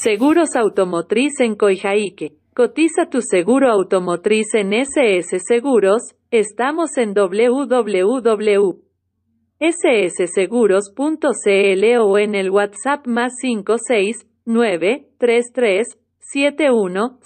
Seguros Automotriz en Coijaique. Cotiza tu seguro automotriz en SS Seguros. Estamos en www.ssseguros.cl o en el WhatsApp más 569 33 71